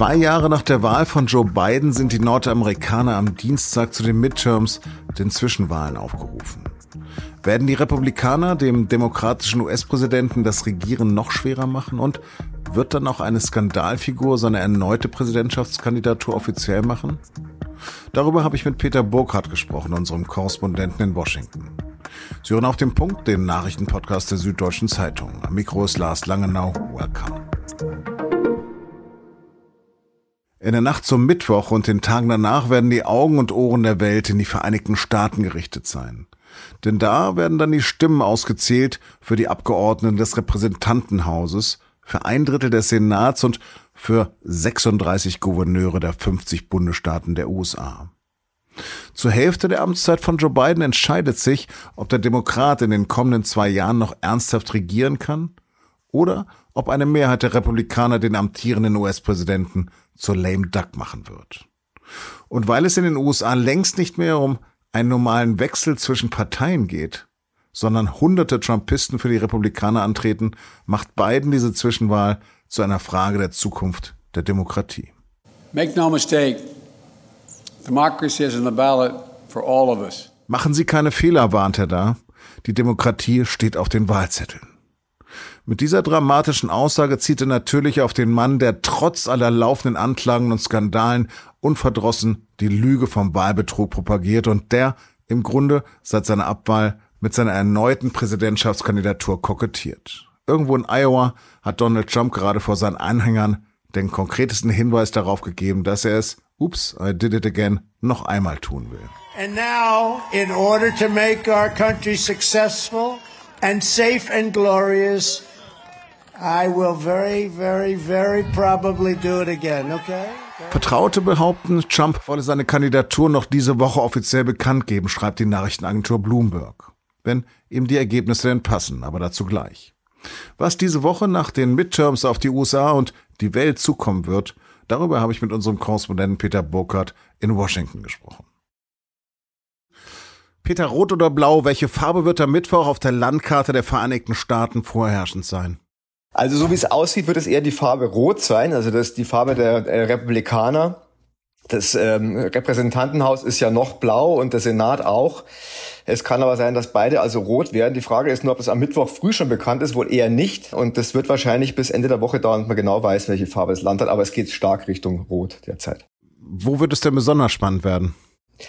Zwei Jahre nach der Wahl von Joe Biden sind die Nordamerikaner am Dienstag zu den Midterms, den Zwischenwahlen, aufgerufen. Werden die Republikaner dem demokratischen US-Präsidenten das Regieren noch schwerer machen und wird dann auch eine Skandalfigur seine erneute Präsidentschaftskandidatur offiziell machen? Darüber habe ich mit Peter Burkhardt gesprochen, unserem Korrespondenten in Washington. Sie hören auf den Punkt, den Nachrichtenpodcast der Süddeutschen Zeitung. Am Mikro ist Lars Langenau. Welcome. In der Nacht zum Mittwoch und den Tagen danach werden die Augen und Ohren der Welt in die Vereinigten Staaten gerichtet sein. Denn da werden dann die Stimmen ausgezählt für die Abgeordneten des Repräsentantenhauses, für ein Drittel des Senats und für 36 Gouverneure der 50 Bundesstaaten der USA. Zur Hälfte der Amtszeit von Joe Biden entscheidet sich, ob der Demokrat in den kommenden zwei Jahren noch ernsthaft regieren kann oder ob eine Mehrheit der Republikaner den amtierenden US-Präsidenten zur lame duck machen wird. Und weil es in den USA längst nicht mehr um einen normalen Wechsel zwischen Parteien geht, sondern hunderte Trumpisten für die Republikaner antreten, macht Biden diese Zwischenwahl zu einer Frage der Zukunft der Demokratie. Make no mistake, democracy is on the ballot for all of us. Machen Sie keine Fehler, warnt er da. Die Demokratie steht auf den Wahlzetteln. Mit dieser dramatischen Aussage zieht er natürlich auf den Mann, der trotz aller laufenden Anklagen und Skandalen unverdrossen die Lüge vom Wahlbetrug propagiert und der im Grunde seit seiner Abwahl mit seiner erneuten Präsidentschaftskandidatur kokettiert. Irgendwo in Iowa hat Donald Trump gerade vor seinen Anhängern den konkretesten Hinweis darauf gegeben, dass er es, ups, I did it again, noch einmal tun will. And now, in order to make our country successful and safe and glorious, I will very, very, very probably do it again, okay? Vertraute behaupten, Trump wolle seine Kandidatur noch diese Woche offiziell bekannt geben, schreibt die Nachrichtenagentur Bloomberg. Wenn ihm die Ergebnisse denn passen, aber dazu gleich. Was diese Woche nach den Midterms auf die USA und die Welt zukommen wird, darüber habe ich mit unserem Korrespondenten Peter Burkhardt in Washington gesprochen. Peter, rot oder blau, welche Farbe wird am Mittwoch auf der Landkarte der Vereinigten Staaten vorherrschend sein? Also so wie es aussieht, wird es eher die Farbe Rot sein, also das ist die Farbe der, der Republikaner. Das ähm, Repräsentantenhaus ist ja noch blau und der Senat auch. Es kann aber sein, dass beide also rot werden. Die Frage ist nur, ob das am Mittwoch früh schon bekannt ist, wohl eher nicht. Und das wird wahrscheinlich bis Ende der Woche dauern, und man genau weiß, welche Farbe es landet. Aber es geht stark Richtung Rot derzeit. Wo wird es denn besonders spannend werden?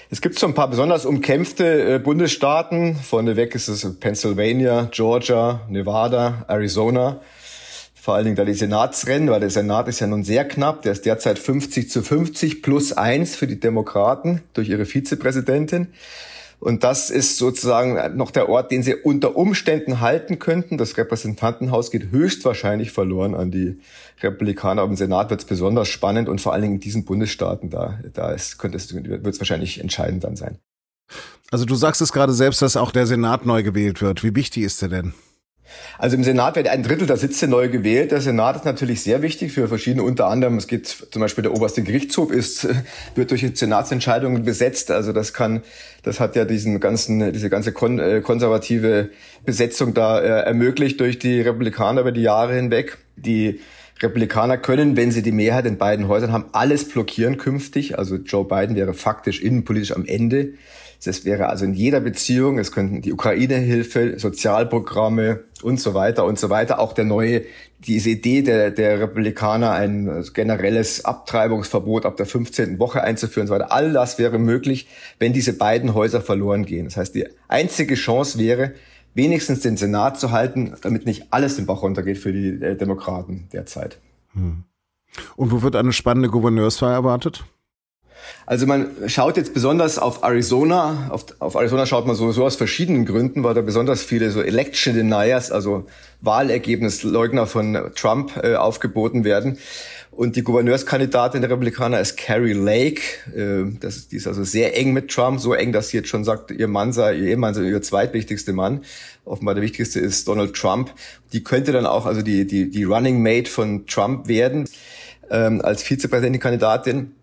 Es gibt so ein paar besonders umkämpfte äh, Bundesstaaten. Vorneweg ist es Pennsylvania, Georgia, Nevada, Arizona vor allen Dingen da die Senatsrennen, weil der Senat ist ja nun sehr knapp, der ist derzeit 50 zu 50 plus eins für die Demokraten durch ihre Vizepräsidentin. Und das ist sozusagen noch der Ort, den sie unter Umständen halten könnten. Das Repräsentantenhaus geht höchstwahrscheinlich verloren an die Republikaner. Aber im Senat wird es besonders spannend und vor allen Dingen in diesen Bundesstaaten, da, da ist, könnte es, wird es wahrscheinlich entscheidend dann sein. Also du sagst es gerade selbst, dass auch der Senat neu gewählt wird. Wie wichtig ist er denn? Also im Senat wird ein Drittel der Sitze neu gewählt. Der Senat ist natürlich sehr wichtig für verschiedene, unter anderem, es geht zum Beispiel der oberste Gerichtshof ist, wird durch Senatsentscheidungen besetzt. Also das kann, das hat ja diesen ganzen, diese ganze kon äh, konservative Besetzung da äh, ermöglicht durch die Republikaner über die Jahre hinweg. Die Republikaner können, wenn sie die Mehrheit in beiden Häusern haben, alles blockieren künftig. Also Joe Biden wäre faktisch innenpolitisch am Ende. Das wäre also in jeder Beziehung, es könnten die Ukraine-Hilfe, Sozialprogramme und so weiter und so weiter, auch der neue, diese Idee der, der Republikaner, ein generelles Abtreibungsverbot ab der 15. Woche einzuführen und so weiter. All das wäre möglich, wenn diese beiden Häuser verloren gehen. Das heißt, die einzige Chance wäre, wenigstens den Senat zu halten, damit nicht alles den Bach runtergeht für die äh, Demokraten derzeit. Hm. Und wo wird eine spannende Gouverneurswahl erwartet? Also man schaut jetzt besonders auf Arizona. Auf, auf, Arizona schaut man sowieso aus verschiedenen Gründen, weil da besonders viele so Election Deniers, also Wahlergebnisleugner von Trump äh, aufgeboten werden. Und die Gouverneurskandidatin der Republikaner ist Carrie Lake. Äh, das, die ist also sehr eng mit Trump, so eng, dass sie jetzt schon sagt, ihr Mann sei, ihr Ehemann sei ihr zweitwichtigster Mann. Offenbar der wichtigste ist Donald Trump. Die könnte dann auch also die, die, die Running Mate von Trump werden ähm, als Vizepräsidentenkandidatin.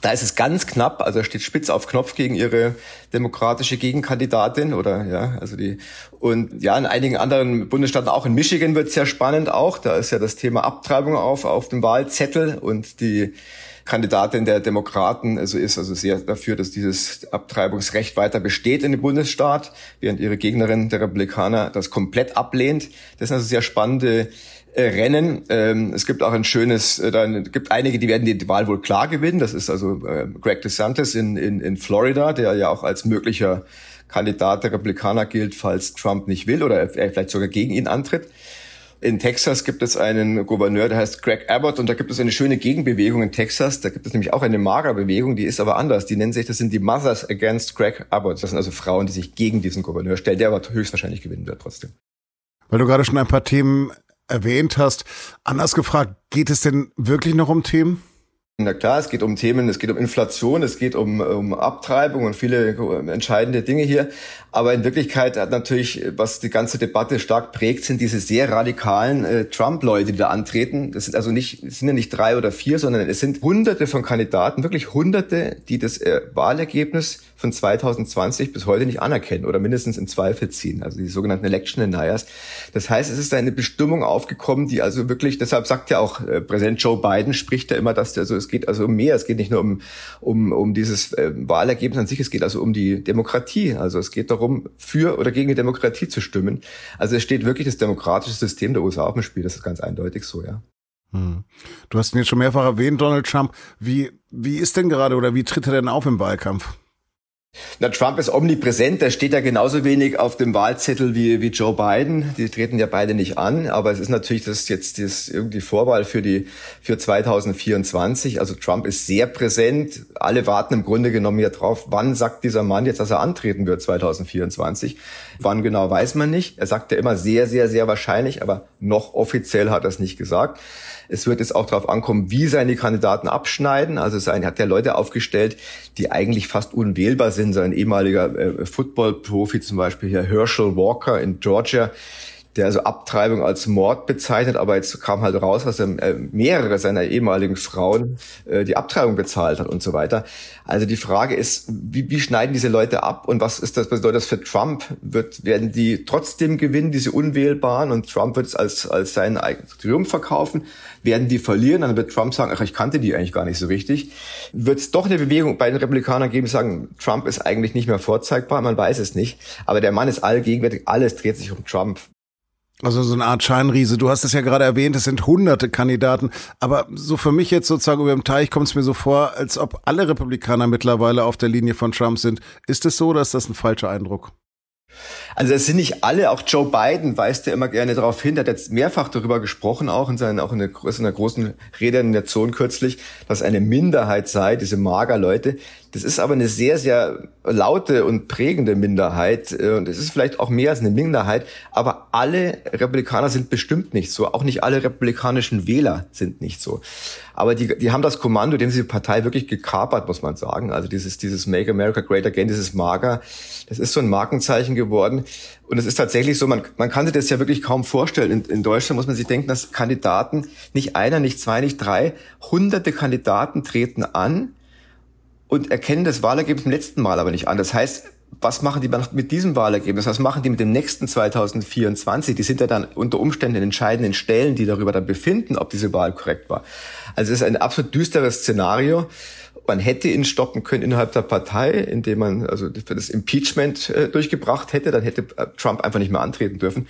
Da ist es ganz knapp, also steht spitz auf Knopf gegen ihre demokratische Gegenkandidatin oder ja, also die und ja, in einigen anderen Bundesstaaten, auch in Michigan wird es sehr spannend auch. Da ist ja das Thema Abtreibung auf auf dem Wahlzettel und die Kandidatin der Demokraten also ist also sehr dafür, dass dieses Abtreibungsrecht weiter besteht in dem Bundesstaat, während ihre Gegnerin der Republikaner das komplett ablehnt. Das sind also sehr spannende äh, Rennen. Ähm, es gibt auch ein schönes, äh, dann gibt einige, die werden die Wahl wohl klar gewinnen. Das ist also äh, Greg DeSantis in, in, in Florida, der ja auch als möglicher Kandidat der Republikaner gilt, falls Trump nicht will oder er vielleicht sogar gegen ihn antritt. In Texas gibt es einen Gouverneur, der heißt Greg Abbott und da gibt es eine schöne Gegenbewegung in Texas. Da gibt es nämlich auch eine Magerbewegung, die ist aber anders. Die nennen sich, das sind die Mothers Against Greg Abbott. Das sind also Frauen, die sich gegen diesen Gouverneur stellen, der aber höchstwahrscheinlich gewinnen wird trotzdem. Weil du gerade schon ein paar Themen erwähnt hast. Anders gefragt, geht es denn wirklich noch um Themen? Na klar, es geht um Themen, es geht um Inflation, es geht um, um Abtreibung und viele entscheidende Dinge hier. Aber in Wirklichkeit hat natürlich, was die ganze Debatte stark prägt, sind diese sehr radikalen äh, Trump-Leute, die da antreten. Das sind also nicht, sind ja nicht drei oder vier, sondern es sind hunderte von Kandidaten, wirklich hunderte, die das äh, Wahlergebnis von 2020 bis heute nicht anerkennen oder mindestens in Zweifel ziehen, also die sogenannten Election Deniers. Das heißt, es ist eine Bestimmung aufgekommen, die also wirklich, deshalb sagt ja auch äh, Präsident Joe Biden, spricht ja immer, dass also es geht also um mehr, es geht nicht nur um, um, um dieses äh, Wahlergebnis an sich, es geht also um die Demokratie, also es geht darum, für oder gegen die Demokratie zu stimmen. Also es steht wirklich das demokratische System der USA auf dem Spiel, das ist ganz eindeutig so, ja. Hm. Du hast ihn jetzt schon mehrfach erwähnt, Donald Trump. Wie, wie ist denn gerade oder wie tritt er denn auf im Wahlkampf? Na, Trump ist omnipräsent, der steht ja genauso wenig auf dem Wahlzettel wie, wie Joe Biden. Die treten ja beide nicht an, aber es ist natürlich das jetzt das irgendwie Vorwahl für die, für 2024. Also Trump ist sehr präsent. Alle warten im Grunde genommen ja drauf, wann sagt dieser Mann jetzt, dass er antreten wird 2024. Wann genau weiß man nicht. Er sagt ja immer sehr, sehr, sehr wahrscheinlich, aber noch offiziell hat er es nicht gesagt. Es wird jetzt auch darauf ankommen, wie seine Kandidaten abschneiden. Also sein hat ja Leute aufgestellt, die eigentlich fast unwählbar sind. Sein ehemaliger äh, Football-Profi zum Beispiel hier Herschel Walker in Georgia, der also Abtreibung als Mord bezeichnet, aber jetzt kam halt raus, dass er äh, mehrere seiner ehemaligen Frauen äh, die Abtreibung bezahlt hat und so weiter. Also die Frage ist, wie, wie schneiden diese Leute ab und was ist das, was bedeutet das für Trump? Wird, werden die trotzdem gewinnen, diese Unwählbaren und Trump wird es als, als seinen eigenen Triumph verkaufen? Werden die verlieren? Dann wird Trump sagen, ach, ich kannte die eigentlich gar nicht so richtig. Wird es doch eine Bewegung bei den Republikanern geben, die sagen, Trump ist eigentlich nicht mehr vorzeigbar? Man weiß es nicht. Aber der Mann ist allgegenwärtig, alles dreht sich um Trump. Also so eine Art Scheinriese. Du hast es ja gerade erwähnt, es sind hunderte Kandidaten. Aber so für mich jetzt sozusagen über dem Teich kommt es mir so vor, als ob alle Republikaner mittlerweile auf der Linie von Trump sind. Ist es so oder ist das ein falscher Eindruck? Also es sind nicht alle, auch Joe Biden weist ja immer gerne darauf hin, der hat jetzt mehrfach darüber gesprochen, auch in, seinen, auch in, großen Rede in der Zone kürzlich, dass eine Minderheit sei, diese Mager-Leute. Das ist aber eine sehr, sehr laute und prägende Minderheit äh, und es ist vielleicht auch mehr als eine Minderheit, aber alle Republikaner sind bestimmt nicht so, auch nicht alle republikanischen Wähler sind nicht so. Aber die, die haben das Kommando, dem sie die Partei wirklich gekapert, muss man sagen. Also dieses, dieses Make America Great Again, dieses Mager, das ist so ein Markenzeichen geworden. Und es ist tatsächlich so, man, man kann sich das ja wirklich kaum vorstellen. In, in Deutschland muss man sich denken, dass Kandidaten, nicht einer, nicht zwei, nicht drei, hunderte Kandidaten treten an, und erkennen das Wahlergebnis im letzten Mal aber nicht an. Das heißt, was machen die mit diesem Wahlergebnis? Was machen die mit dem nächsten 2024? Die sind ja dann unter Umständen in entscheidenden Stellen, die darüber dann befinden, ob diese Wahl korrekt war. Also es ist ein absolut düsteres Szenario. Man hätte ihn stoppen können innerhalb der Partei, indem man also für das Impeachment äh, durchgebracht hätte. Dann hätte äh, Trump einfach nicht mehr antreten dürfen.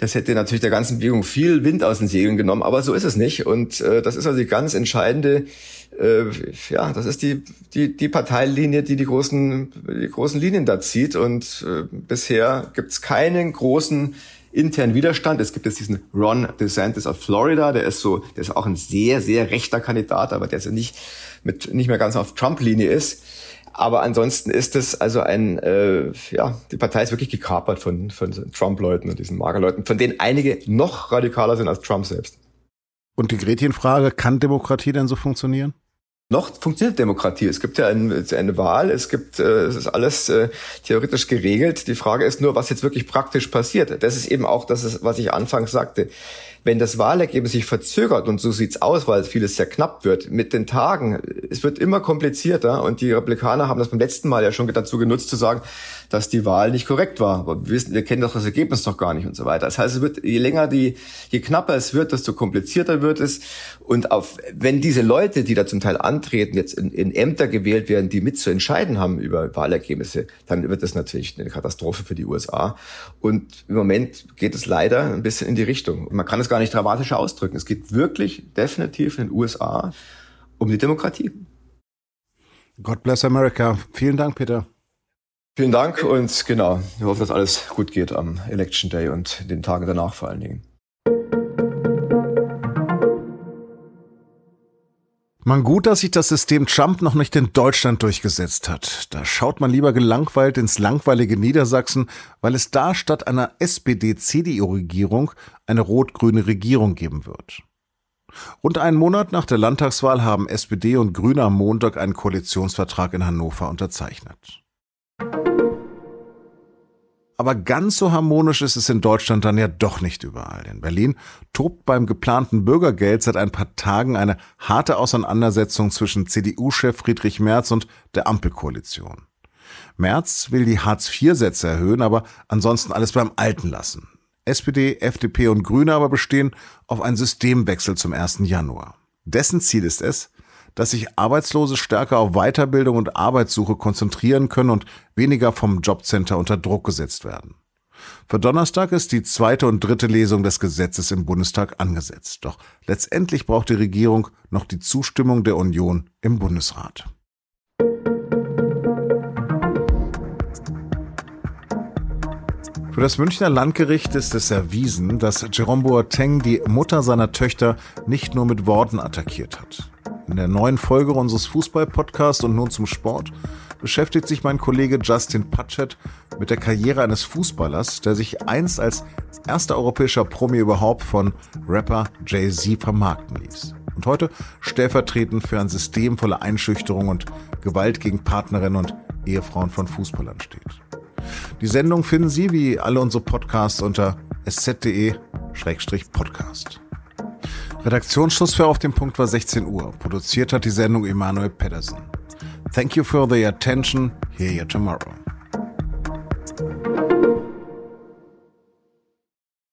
Das hätte natürlich der ganzen Bewegung viel Wind aus den Segeln genommen, aber so ist es nicht. Und äh, das ist also die ganz entscheidende äh, ja, das ist die, die, die Parteilinie, die die großen, die großen Linien da zieht. Und äh, bisher gibt es keinen großen internen Widerstand. Es gibt jetzt diesen Ron DeSantis aus Florida, der ist so, der ist auch ein sehr, sehr rechter Kandidat, aber der ist ja nicht mit nicht mehr ganz auf Trump-Linie ist. Aber ansonsten ist es also ein, äh, ja, die Partei ist wirklich gekapert von, von Trump-Leuten und diesen Magerleuten, von denen einige noch radikaler sind als Trump selbst. Und die Gretchenfrage, kann Demokratie denn so funktionieren? Noch funktioniert Demokratie. Es gibt ja ein, eine Wahl, es gibt, äh, es ist alles äh, theoretisch geregelt. Die Frage ist nur, was jetzt wirklich praktisch passiert. Das ist eben auch das, was ich anfangs sagte. Wenn das Wahlergebnis sich verzögert, und so sieht's aus, weil vieles sehr knapp wird, mit den Tagen, es wird immer komplizierter und die Republikaner haben das beim letzten Mal ja schon dazu genutzt zu sagen, dass die Wahl nicht korrekt war. Aber wir, wissen, wir kennen doch das Ergebnis doch gar nicht und so weiter. Das heißt, es wird, je länger die, je knapper es wird, desto komplizierter wird es. Und auf, wenn diese Leute, die da zum Teil antreten, jetzt in, in Ämter gewählt werden, die mitzuentscheiden haben über Wahlergebnisse, dann wird das natürlich eine Katastrophe für die USA. Und im Moment geht es leider ein bisschen in die Richtung. Man kann es gar nicht dramatischer ausdrücken. Es geht wirklich definitiv in den USA um die Demokratie. God bless America. Vielen Dank, Peter. Vielen Dank und genau, ich hoffe, dass alles gut geht am Election Day und den Tagen danach vor allen Dingen. Man gut, dass sich das System Trump noch nicht in Deutschland durchgesetzt hat. Da schaut man lieber gelangweilt ins langweilige Niedersachsen, weil es da statt einer SPD-CDU-Regierung eine rot-grüne Regierung geben wird. Rund einen Monat nach der Landtagswahl haben SPD und Grüne am Montag einen Koalitionsvertrag in Hannover unterzeichnet. Aber ganz so harmonisch ist es in Deutschland dann ja doch nicht überall. In Berlin tobt beim geplanten Bürgergeld seit ein paar Tagen eine harte Auseinandersetzung zwischen CDU-Chef Friedrich Merz und der Ampelkoalition. Merz will die Hartz-IV-Sätze erhöhen, aber ansonsten alles beim Alten lassen. SPD, FDP und Grüne aber bestehen auf einen Systemwechsel zum 1. Januar. Dessen Ziel ist es, dass sich Arbeitslose stärker auf Weiterbildung und Arbeitssuche konzentrieren können und weniger vom Jobcenter unter Druck gesetzt werden. Für Donnerstag ist die zweite und dritte Lesung des Gesetzes im Bundestag angesetzt. Doch letztendlich braucht die Regierung noch die Zustimmung der Union im Bundesrat. Für das Münchner Landgericht ist es erwiesen, dass Jerome Boateng die Mutter seiner Töchter nicht nur mit Worten attackiert hat. In der neuen Folge unseres Fußball-Podcasts und nun zum Sport beschäftigt sich mein Kollege Justin Patchett mit der Karriere eines Fußballers, der sich einst als erster europäischer Promi überhaupt von Rapper Jay-Z vermarkten ließ. Und heute stellvertretend für ein System voller Einschüchterung und Gewalt gegen Partnerinnen und Ehefrauen von Fußballern steht. Die Sendung finden Sie wie alle unsere Podcasts unter sz.de-podcast. Redaktionsschluss für Auf dem Punkt war 16 Uhr. Produziert hat die Sendung Emanuel Pedersen. Thank you for the attention. Hear you tomorrow.